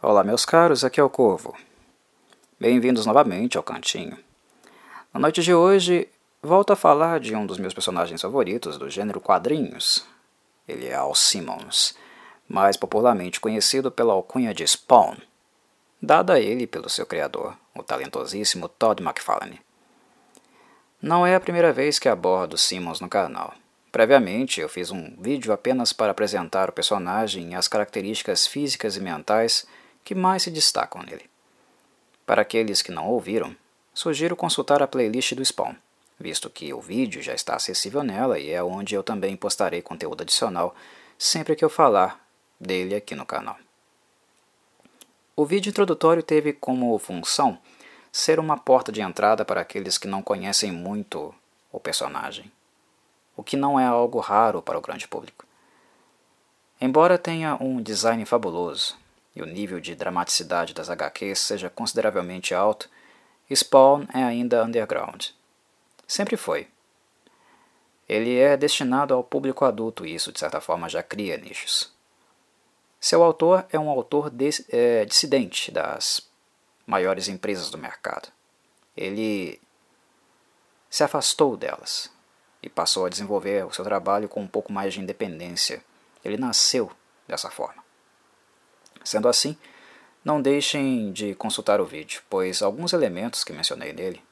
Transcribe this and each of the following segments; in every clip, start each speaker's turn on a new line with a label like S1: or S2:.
S1: Olá, meus caros, aqui é o Corvo. Bem-vindos novamente ao Cantinho. Na noite de hoje, volto a falar de um dos meus personagens favoritos do gênero quadrinhos. Ele é Al Simmons, mais popularmente conhecido pela alcunha de Spawn, dada a ele pelo seu criador, o talentosíssimo Todd McFarlane. Não é a primeira vez que abordo Simmons no canal. Previamente, eu fiz um vídeo apenas para apresentar o personagem e as características físicas e mentais que mais se destacam nele. Para aqueles que não ouviram, sugiro consultar a playlist do Spawn, visto que o vídeo já está acessível nela e é onde eu também postarei conteúdo adicional sempre que eu falar dele aqui no canal. O vídeo introdutório teve como função ser uma porta de entrada para aqueles que não conhecem muito o personagem, o que não é algo raro para o grande público. Embora tenha um design fabuloso, e o nível de dramaticidade das HQs seja consideravelmente alto, Spawn é ainda underground. Sempre foi. Ele é destinado ao público adulto e isso, de certa forma, já cria nichos. Seu autor é um autor é, dissidente das maiores empresas do mercado. Ele se afastou delas e passou a desenvolver o seu trabalho com um pouco mais de independência. Ele nasceu dessa forma. Sendo assim, não deixem de consultar o vídeo, pois alguns elementos que mencionei nele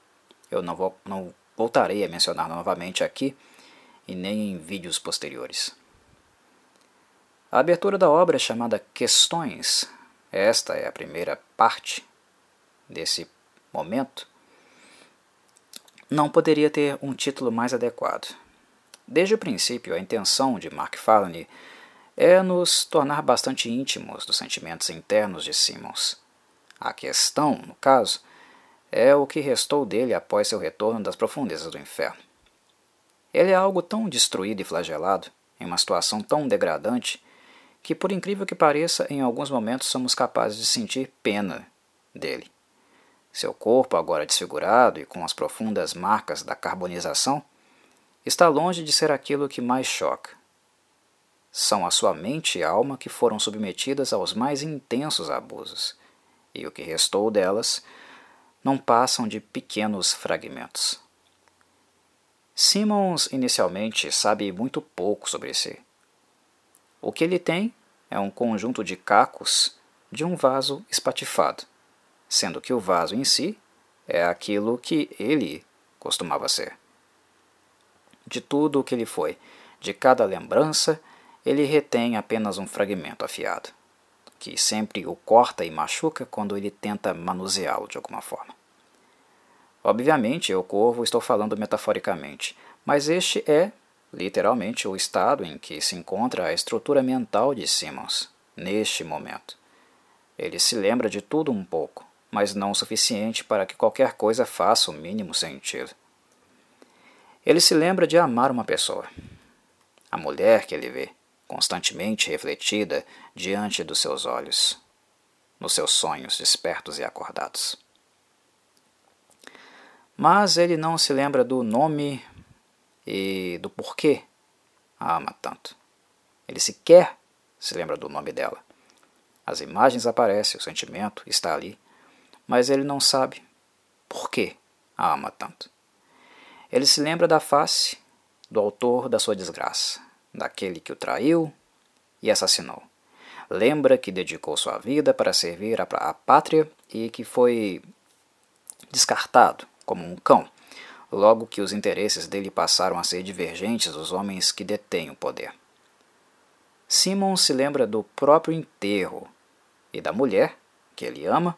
S1: eu não, vou, não voltarei a mencionar novamente aqui e nem em vídeos posteriores. A abertura da obra é chamada Questões. Esta é a primeira parte desse momento. Não poderia ter um título mais adequado. Desde o princípio, a intenção de Mark Farlane é nos tornar bastante íntimos dos sentimentos internos de Simmons. A questão, no caso, é o que restou dele após seu retorno das profundezas do inferno. Ele é algo tão destruído e flagelado, em uma situação tão degradante, que, por incrível que pareça, em alguns momentos somos capazes de sentir pena dele. Seu corpo, agora desfigurado e com as profundas marcas da carbonização, está longe de ser aquilo que mais choca são a sua mente e alma que foram submetidas aos mais intensos abusos, e o que restou delas não passam de pequenos fragmentos. Simmons inicialmente sabe muito pouco sobre si. O que ele tem é um conjunto de cacos de um vaso espatifado, sendo que o vaso em si é aquilo que ele costumava ser. De tudo o que ele foi, de cada lembrança, ele retém apenas um fragmento afiado, que sempre o corta e machuca quando ele tenta manuseá-lo de alguma forma. Obviamente, eu, corvo, estou falando metaforicamente, mas este é, literalmente, o estado em que se encontra a estrutura mental de Simmons, neste momento. Ele se lembra de tudo um pouco, mas não o suficiente para que qualquer coisa faça o mínimo sentido. Ele se lembra de amar uma pessoa, a mulher que ele vê, constantemente refletida diante dos seus olhos, nos seus sonhos despertos e acordados. Mas ele não se lembra do nome e do porquê a ama tanto. Ele sequer se lembra do nome dela. As imagens aparecem, o sentimento está ali, mas ele não sabe por que a ama tanto. Ele se lembra da face do autor da sua desgraça, daquele que o traiu e assassinou. Lembra que dedicou sua vida para servir a pátria e que foi descartado como um cão, logo que os interesses dele passaram a ser divergentes dos homens que detêm o poder. Simon se lembra do próprio enterro e da mulher, que ele ama,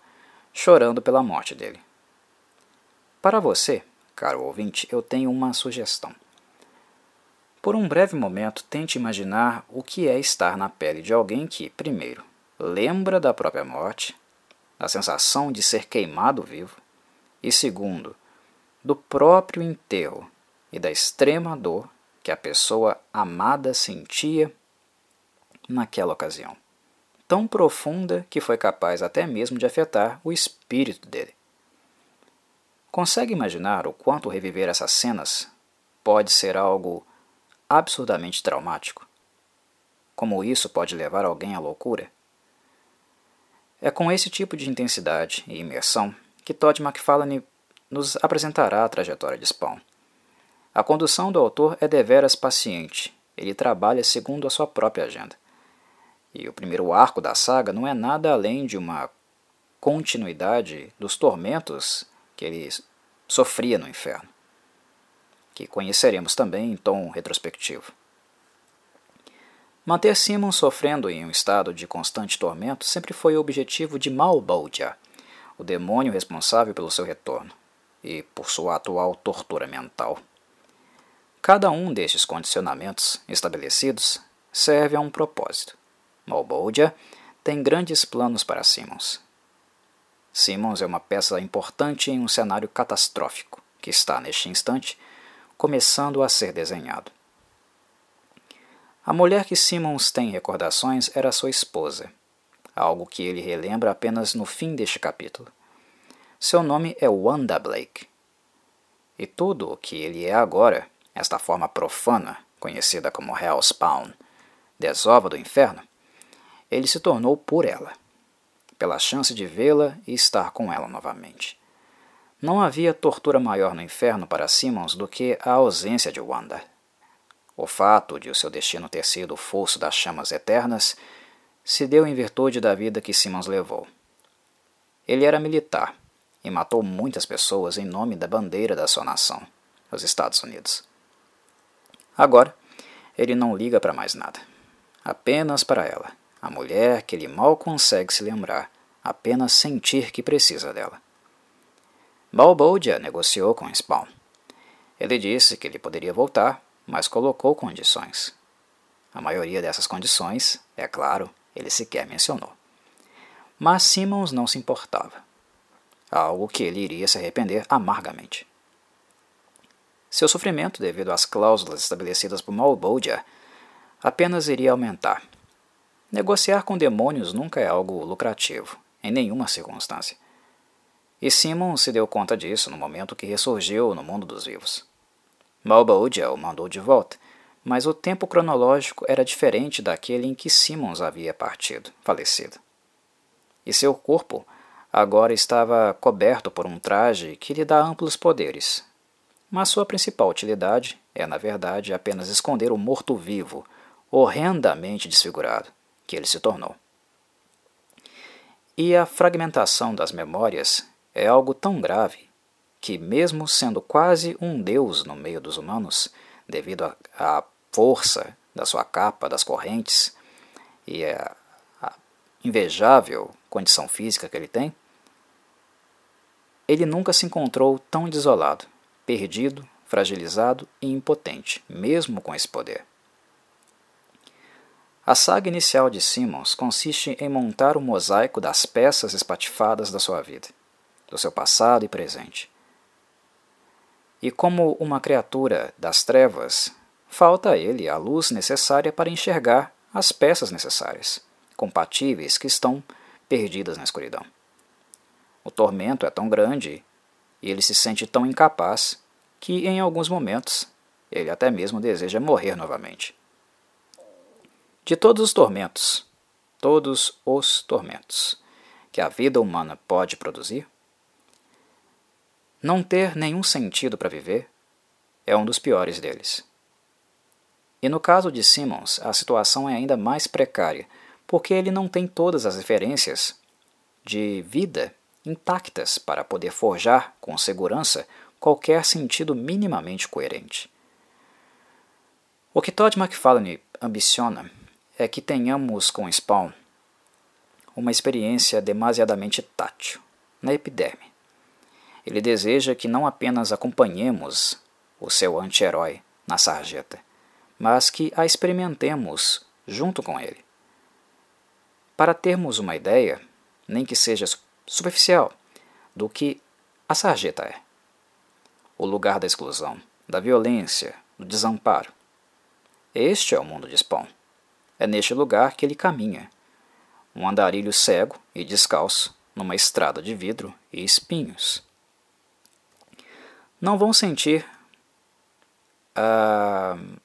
S1: chorando pela morte dele. Para você, caro ouvinte, eu tenho uma sugestão. Por um breve momento, tente imaginar o que é estar na pele de alguém que, primeiro, lembra da própria morte, da sensação de ser queimado vivo, e segundo, do próprio enterro e da extrema dor que a pessoa amada sentia naquela ocasião, tão profunda que foi capaz até mesmo de afetar o espírito dele. Consegue imaginar o quanto reviver essas cenas pode ser algo absurdamente traumático. Como isso pode levar alguém à loucura? É com esse tipo de intensidade e imersão que Todd McFarlane nos apresentará a trajetória de Spawn. A condução do autor é deveras paciente, ele trabalha segundo a sua própria agenda. E o primeiro arco da saga não é nada além de uma continuidade dos tormentos que ele sofria no inferno, que conheceremos também em tom retrospectivo. Manter Simon sofrendo em um estado de constante tormento sempre foi o objetivo de Malbolgia, o demônio responsável pelo seu retorno e por sua atual tortura mental. Cada um destes condicionamentos estabelecidos serve a um propósito. Malbolgia tem grandes planos para Simmons. Simmons é uma peça importante em um cenário catastrófico que está, neste instante, começando a ser desenhado. A mulher que Simmons tem recordações era sua esposa, algo que ele relembra apenas no fim deste capítulo. Seu nome é Wanda Blake. E tudo o que ele é agora, esta forma profana, conhecida como Hellspawn, desova do inferno, ele se tornou por ela, pela chance de vê-la e estar com ela novamente. Não havia tortura maior no inferno para Simmons do que a ausência de Wanda. O fato de o seu destino ter sido o fosso das chamas eternas se deu em virtude da vida que Simmons levou. Ele era militar e matou muitas pessoas em nome da bandeira da sua nação, os Estados Unidos. Agora, ele não liga para mais nada, apenas para ela, a mulher que ele mal consegue se lembrar, apenas sentir que precisa dela. Balbodia negociou com Spawn. Ele disse que ele poderia voltar mas colocou condições. A maioria dessas condições, é claro, ele sequer mencionou. Mas Simmons não se importava. Algo que ele iria se arrepender amargamente. Seu sofrimento, devido às cláusulas estabelecidas por Malbolgia, apenas iria aumentar. Negociar com demônios nunca é algo lucrativo, em nenhuma circunstância. E Simmons se deu conta disso no momento que ressurgiu no mundo dos vivos. Malbolgia o mandou de volta, mas o tempo cronológico era diferente daquele em que Simmons havia partido, falecido. E seu corpo agora estava coberto por um traje que lhe dá amplos poderes. Mas sua principal utilidade é, na verdade, apenas esconder o morto-vivo, horrendamente desfigurado, que ele se tornou. E a fragmentação das memórias é algo tão grave que, mesmo sendo quase um deus no meio dos humanos, devido à força da sua capa, das correntes e a, a invejável condição física que ele tem, ele nunca se encontrou tão desolado, perdido, fragilizado e impotente, mesmo com esse poder. A saga inicial de Simmons consiste em montar o um mosaico das peças espatifadas da sua vida, do seu passado e presente, e como uma criatura das trevas, falta a ele a luz necessária para enxergar as peças necessárias, compatíveis que estão perdidas na escuridão. O tormento é tão grande e ele se sente tão incapaz que, em alguns momentos, ele até mesmo deseja morrer novamente. De todos os tormentos, todos os tormentos que a vida humana pode produzir, não ter nenhum sentido para viver é um dos piores deles. E no caso de Simmons, a situação é ainda mais precária, porque ele não tem todas as referências de vida intactas para poder forjar com segurança qualquer sentido minimamente coerente. O que Todd McFarlane ambiciona é que tenhamos com Spawn uma experiência demasiadamente tátil, na epiderme, ele deseja que não apenas acompanhemos o seu anti-herói na sarjeta, mas que a experimentemos junto com ele. Para termos uma ideia, nem que seja superficial, do que a sarjeta é. O lugar da exclusão, da violência, do desamparo. Este é o mundo de Spawn. É neste lugar que ele caminha, um andarilho cego e descalço numa estrada de vidro e espinhos não vão sentir uh,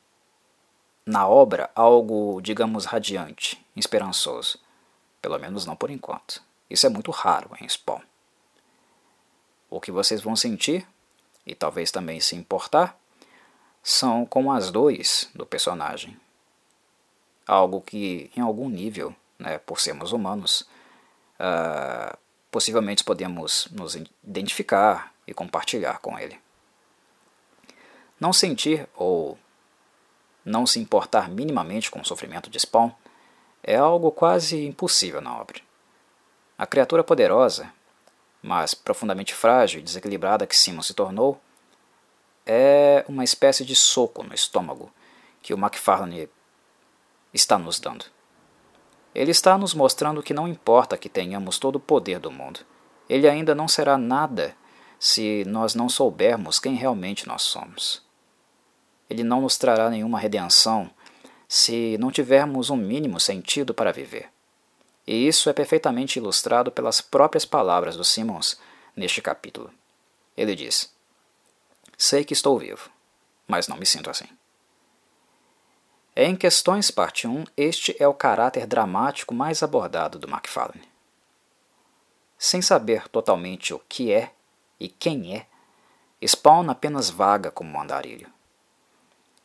S1: na obra algo, digamos, radiante, esperançoso. Pelo menos não por enquanto. Isso é muito raro em Spawn. O que vocês vão sentir, e talvez também se importar, são com as dores do personagem. Algo que, em algum nível, né, por sermos humanos, uh, possivelmente podemos nos identificar e compartilhar com ele. Não sentir ou não se importar minimamente com o sofrimento de Spawn é algo quase impossível na obra. A criatura poderosa, mas profundamente frágil e desequilibrada que Simon se tornou, é uma espécie de soco no estômago que o McFarlane está nos dando. Ele está nos mostrando que não importa que tenhamos todo o poder do mundo, ele ainda não será nada se nós não soubermos quem realmente nós somos. Ele não nos trará nenhuma redenção se não tivermos um mínimo sentido para viver. E isso é perfeitamente ilustrado pelas próprias palavras do Simmons neste capítulo. Ele diz: Sei que estou vivo, mas não me sinto assim. Em Questões Parte 1, este é o caráter dramático mais abordado do Macfarlane. Sem saber totalmente o que é e quem é, Spawn apenas vaga como um andarilho.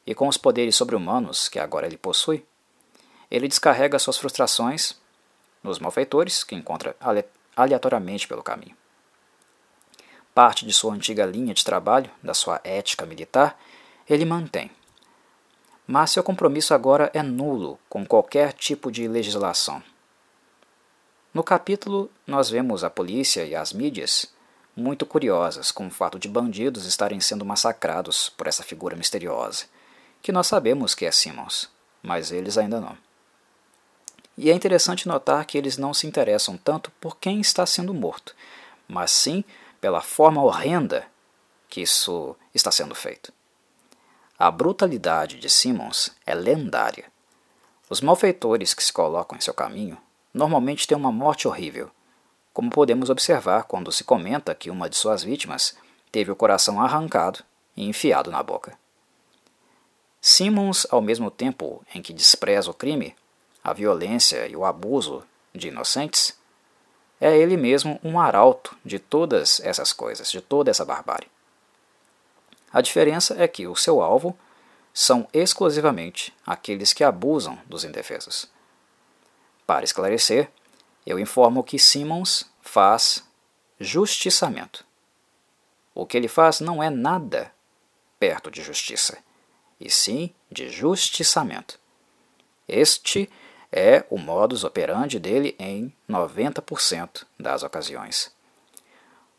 S1: E com os poderes sobre-humanos que agora ele possui, ele descarrega suas frustrações nos malfeitores que encontra aleatoriamente pelo caminho. Parte de sua antiga linha de trabalho, da sua ética militar, ele mantém. Mas seu compromisso agora é nulo com qualquer tipo de legislação. No capítulo, nós vemos a polícia e as mídias muito curiosas com o fato de bandidos estarem sendo massacrados por essa figura misteriosa, que nós sabemos que é Simmons, mas eles ainda não. E é interessante notar que eles não se interessam tanto por quem está sendo morto, mas sim pela forma horrenda que isso está sendo feito. A brutalidade de Simmons é lendária. Os malfeitores que se colocam em seu caminho normalmente têm uma morte horrível, como podemos observar quando se comenta que uma de suas vítimas teve o coração arrancado e enfiado na boca. Simmons, ao mesmo tempo em que despreza o crime, a violência e o abuso de inocentes, é ele mesmo um arauto de todas essas coisas, de toda essa barbárie. A diferença é que o seu alvo são exclusivamente aqueles que abusam dos indefesos. Para esclarecer, eu informo que Simmons faz justiçamento. O que ele faz não é nada perto de justiça, e sim de justiçamento. Este é o modus operandi dele em 90% das ocasiões.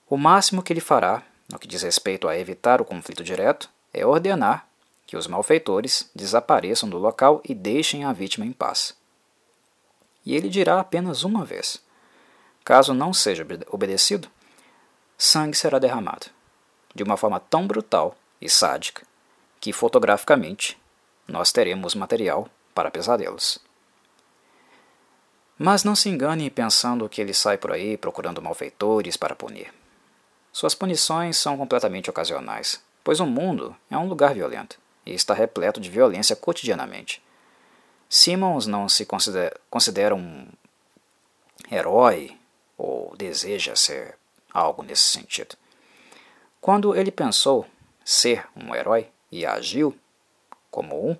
S1: O máximo que ele fará, no que diz respeito a evitar o conflito direto, é ordenar que os malfeitores desapareçam do local e deixem a vítima em paz. E ele dirá apenas uma vez: caso não seja obedecido, sangue será derramado, de uma forma tão brutal e sádica que fotograficamente nós teremos material para pesadelos. Mas não se engane pensando que ele sai por aí procurando malfeitores para punir. Suas punições são completamente ocasionais, pois o mundo é um lugar violento e está repleto de violência cotidianamente. Simmons não se considera, considera um herói ou deseja ser algo nesse sentido. Quando ele pensou ser um herói e agiu como um,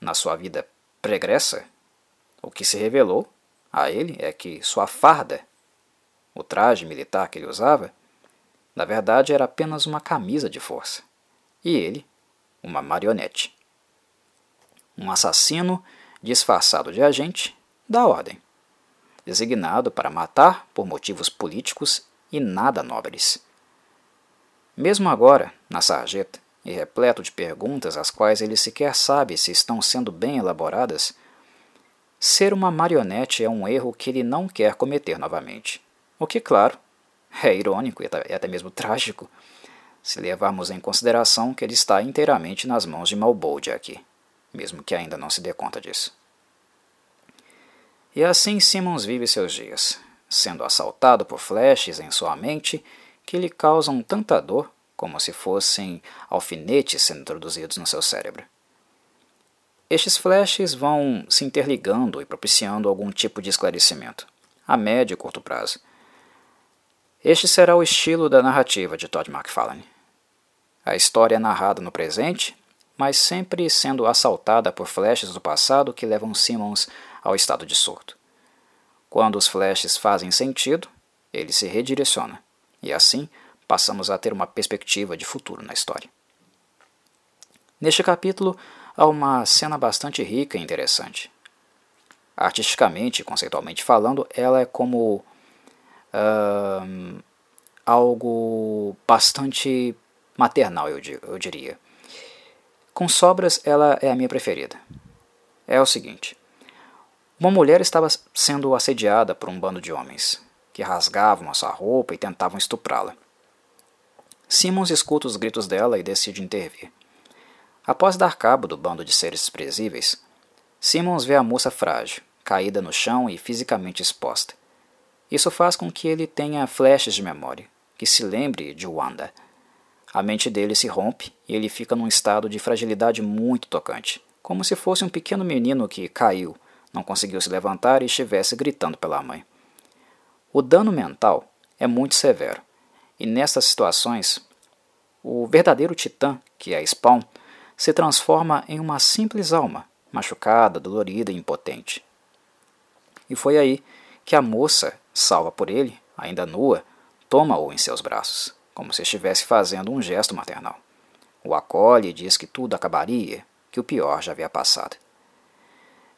S1: na sua vida pregressa, o que se revelou a ele é que sua farda, o traje militar que ele usava, na verdade era apenas uma camisa de força, e ele, uma marionete. Um assassino disfarçado de agente da ordem, designado para matar por motivos políticos e nada nobres. Mesmo agora, na sarjeta, e repleto de perguntas as quais ele sequer sabe se estão sendo bem elaboradas, Ser uma marionete é um erro que ele não quer cometer novamente. O que, claro, é irônico e até mesmo trágico, se levarmos em consideração que ele está inteiramente nas mãos de Malbolge aqui, mesmo que ainda não se dê conta disso. E assim Simmons vive seus dias, sendo assaltado por flashes em sua mente que lhe causam tanta dor como se fossem alfinetes sendo introduzidos no seu cérebro. Estes flashes vão se interligando e propiciando algum tipo de esclarecimento, a médio e curto prazo. Este será o estilo da narrativa de Todd McFarlane. A história é narrada no presente, mas sempre sendo assaltada por flashes do passado que levam Simmons ao estado de surto. Quando os flashes fazem sentido, ele se redireciona, e assim passamos a ter uma perspectiva de futuro na história. Neste capítulo há uma cena bastante rica e interessante. Artisticamente e conceitualmente falando, ela é como uh, algo bastante maternal, eu, eu diria. Com sobras, ela é a minha preferida. É o seguinte: uma mulher estava sendo assediada por um bando de homens, que rasgavam a sua roupa e tentavam estuprá-la. Simmons escuta os gritos dela e decide intervir. Após dar cabo do bando de seres desprezíveis, Simmons vê a moça frágil, caída no chão e fisicamente exposta. Isso faz com que ele tenha flashes de memória, que se lembre de Wanda. A mente dele se rompe e ele fica num estado de fragilidade muito tocante, como se fosse um pequeno menino que caiu, não conseguiu se levantar e estivesse gritando pela mãe. O dano mental é muito severo, e nessas situações, o verdadeiro titã, que é Spawn, se transforma em uma simples alma, machucada, dolorida e impotente. E foi aí que a moça, salva por ele, ainda nua, toma-o em seus braços, como se estivesse fazendo um gesto maternal. O acolhe e diz que tudo acabaria, que o pior já havia passado.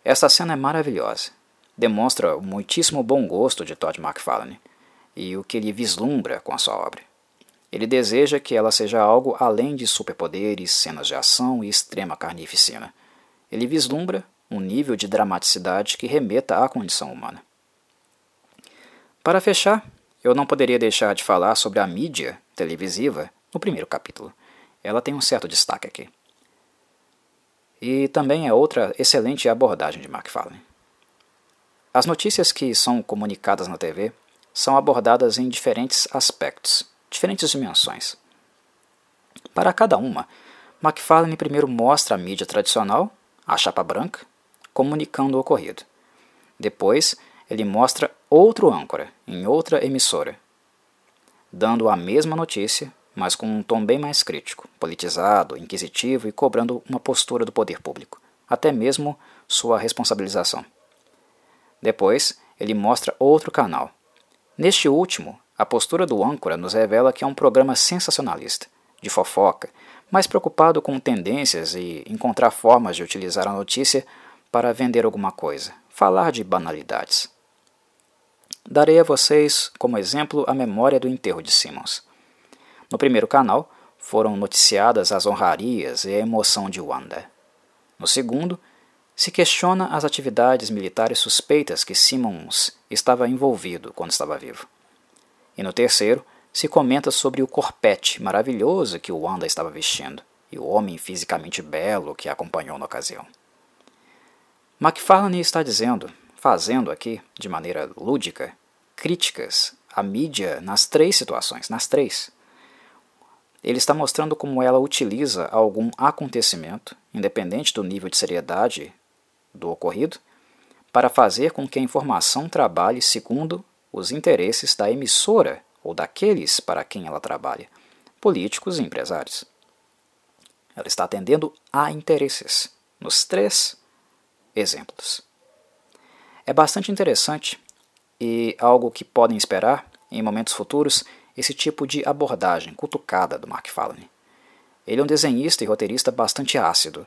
S1: Esta cena é maravilhosa. Demonstra o muitíssimo bom gosto de Todd McFarlane e o que ele vislumbra com a sua obra. Ele deseja que ela seja algo além de superpoderes, cenas de ação e extrema carnificina. Ele vislumbra um nível de dramaticidade que remeta à condição humana. Para fechar, eu não poderia deixar de falar sobre a mídia televisiva no primeiro capítulo. Ela tem um certo destaque aqui. E também é outra excelente abordagem de McFarlane. As notícias que são comunicadas na TV são abordadas em diferentes aspectos, diferentes dimensões. Para cada uma, McFarlane primeiro mostra a mídia tradicional, a chapa branca, comunicando o ocorrido. Depois, ele mostra outro âncora em outra emissora, dando a mesma notícia, mas com um tom bem mais crítico, politizado, inquisitivo e cobrando uma postura do poder público, até mesmo sua responsabilização. Depois, ele mostra outro canal. Neste último, a postura do âncora nos revela que é um programa sensacionalista, de fofoca, mais preocupado com tendências e encontrar formas de utilizar a notícia para vender alguma coisa, falar de banalidades. Darei a vocês como exemplo a memória do enterro de Simmons. No primeiro canal, foram noticiadas as honrarias e a emoção de Wanda. No segundo, se questiona as atividades militares suspeitas que Simmons estava envolvido quando estava vivo. E no terceiro, se comenta sobre o corpete maravilhoso que Wanda estava vestindo e o homem fisicamente belo que a acompanhou na ocasião. McFarlane está dizendo fazendo aqui, de maneira lúdica, críticas à mídia nas três situações, nas três. Ele está mostrando como ela utiliza algum acontecimento, independente do nível de seriedade do ocorrido, para fazer com que a informação trabalhe segundo os interesses da emissora ou daqueles para quem ela trabalha, políticos e empresários. Ela está atendendo a interesses nos três exemplos. É bastante interessante e algo que podem esperar em momentos futuros esse tipo de abordagem cutucada do Mark Fallon. Ele é um desenhista e roteirista bastante ácido,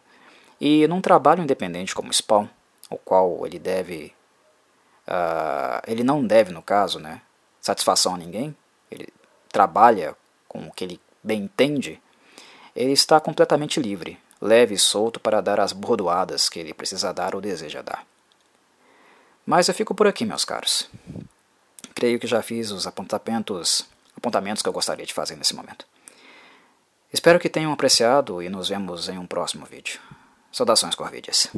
S1: e num trabalho independente como Spawn, o qual ele deve. Uh, ele não deve, no caso, né, satisfação a ninguém, ele trabalha com o que ele bem entende, ele está completamente livre, leve e solto para dar as bordoadas que ele precisa dar ou deseja dar. Mas eu fico por aqui, meus caros. Creio que já fiz os apontamentos, apontamentos que eu gostaria de fazer nesse momento. Espero que tenham apreciado e nos vemos em um próximo vídeo. Saudações, Corvides.